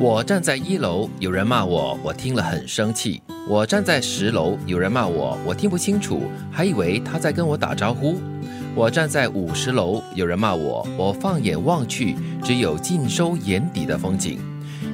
我站在一楼，有人骂我，我听了很生气。我站在十楼，有人骂我，我听不清楚，还以为他在跟我打招呼。我站在五十楼，有人骂我，我放眼望去，只有尽收眼底的风景。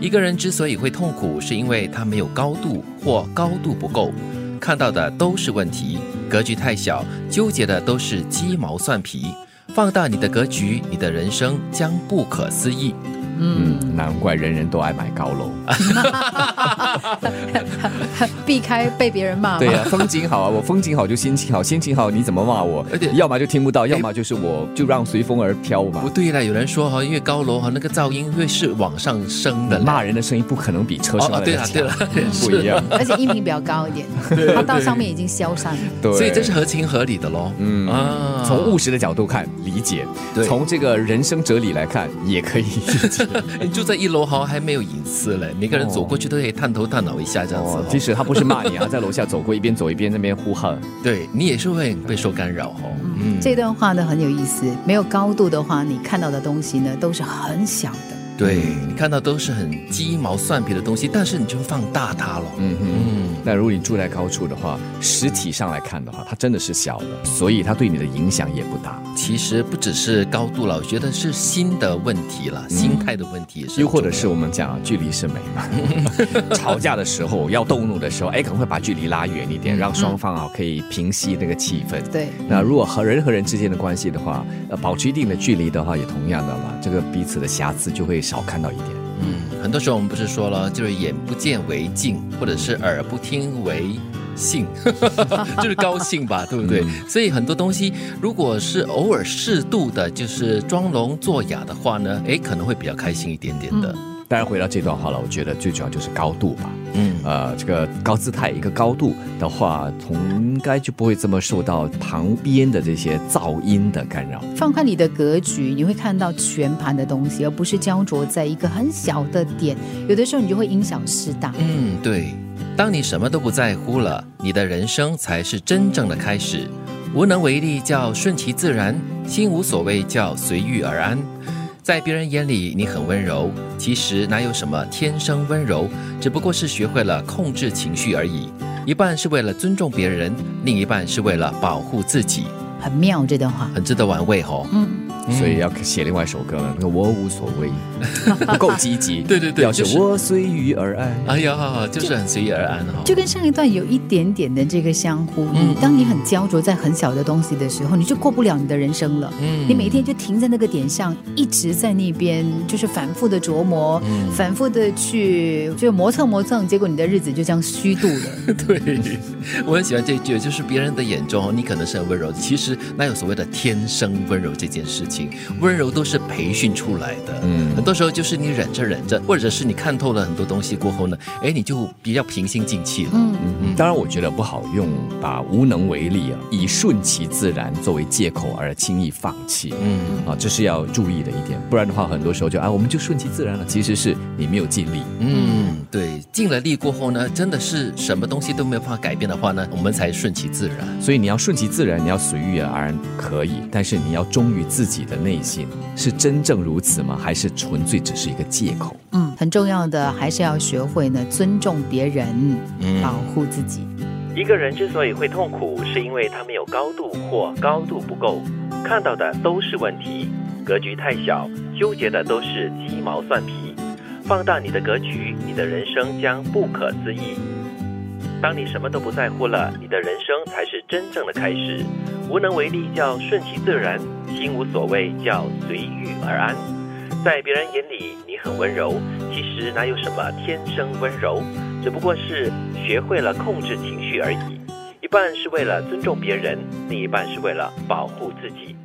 一个人之所以会痛苦，是因为他没有高度或高度不够，看到的都是问题，格局太小，纠结的都是鸡毛蒜皮。放大你的格局，你的人生将不可思议。嗯，难怪人人都爱买高楼，避开被别人骂。对呀，风景好啊，我风景好就心情好，心情好你怎么骂我？而且要么就听不到，要么就是我就让随风而飘嘛不。对了，有人说哈，因为高楼哈那个噪音会是往上升的，骂人的声音不可能比车声哦，对了对了强，，不一样。而且音频比较高一点，它到上面已经消散了。对，所以这是合情合理的喽。嗯啊，从务实的角度看理解，对从这个人生哲理来看也可以理解。你住在一楼好像还没有隐私嘞，每个人走过去都可以探头探脑一下这样子、哦。即使他不是骂你啊，在楼下走过，一边走一边那边呼喊。对你也是会被受干扰哦。嗯，这段话呢很有意思，没有高度的话，你看到的东西呢都是很小的。对你看到都是很鸡毛蒜皮的东西，但是你就放大它了。嗯哼。嗯，那如果你住在高处的话，实体上来看的话，它真的是小的，所以它对你的影响也不大。其实不只是高度了，我觉得是心的问题了，心态的问题。又或者是我们讲啊，距离是美嘛。吵架的时候要动怒的时候，哎，可能会把距离拉远一点，让双方啊可以平息那个气氛。对，那如果和人和人之间的关系的话，呃，保持一定的距离的话，也同样的嘛，这个彼此的瑕疵就会少看到一点。嗯，很多时候我们不是说了，就是眼不见为净，或者是耳不听为兴，就是高兴吧，对不对？所以很多东西，如果是偶尔适度的，就是装聋作哑的话呢，诶，可能会比较开心一点点的。当然，回到这段话了，我觉得最主要就是高度吧。嗯，呃，这个高姿态一个高度的话，从应该就不会这么受到旁边的这些噪音的干扰。放宽你的格局，你会看到全盘的东西，而不是焦灼在一个很小的点。有的时候你就会因小失大。嗯，对。当你什么都不在乎了，你的人生才是真正的开始。无能为力叫顺其自然，心无所谓叫随遇而安。在别人眼里你很温柔，其实哪有什么天生温柔，只不过是学会了控制情绪而已。一半是为了尊重别人，另一半是为了保护自己，很妙这段话。很值得玩味哦。嗯，所以要写另外一首歌了，那个我无所谓，不够积极。对对对要就是是我随遇而安。哎呀，就是很随遇而安哈、就跟上一段有一点点的这个相呼应。嗯当你很焦灼在很小的东西的时候，你就过不了你的人生了。嗯你每天就停在那个点上，一直在那边就是反复的琢磨，嗯反复的去就磨蹭磨蹭，结果你的日子就这样虚度了。对，我很喜欢这一句，就是别人的眼中，你可能是很温柔，其实哪有所谓的天生温柔这件事情？温柔都是培训出来的。嗯很多时候就是你忍着忍着，或者是你看透了很多东西过后呢，哎，你就比较平心静气了。嗯，嗯，当然，我觉得不好用把无能为力啊，以顺其自然作为借口而轻易放弃。嗯，啊，这是要注意的一点，不然的话，很多时候就啊，我们就顺其自然了，其实是你没有尽力。嗯，对，尽了力过后呢，真的是什么东西都没有办法改变的话呢，我们才顺其自然。所以你要顺其自然，你要随遇而安可以，但是你要忠于自己的内心，是真正如此吗？还是纯粹只是一个借口？嗯，很重要的还是要学会呢尊重别人，嗯保护自己。一个人之所以会痛苦，是因为他没有高度或高度不够，看到的都是问题，格局太小，纠结的都是鸡毛蒜皮。放大你的格局，你的人生将不可思议。当你什么都不在乎了，你的人生才是真正的开始。无能为力叫顺其自然，心无所谓叫随遇而安。在别人眼里你很温柔，其实哪有什么天生温柔，只不过是学会了控制情绪而已。一半是为了尊重别人，另一半是为了保护自己。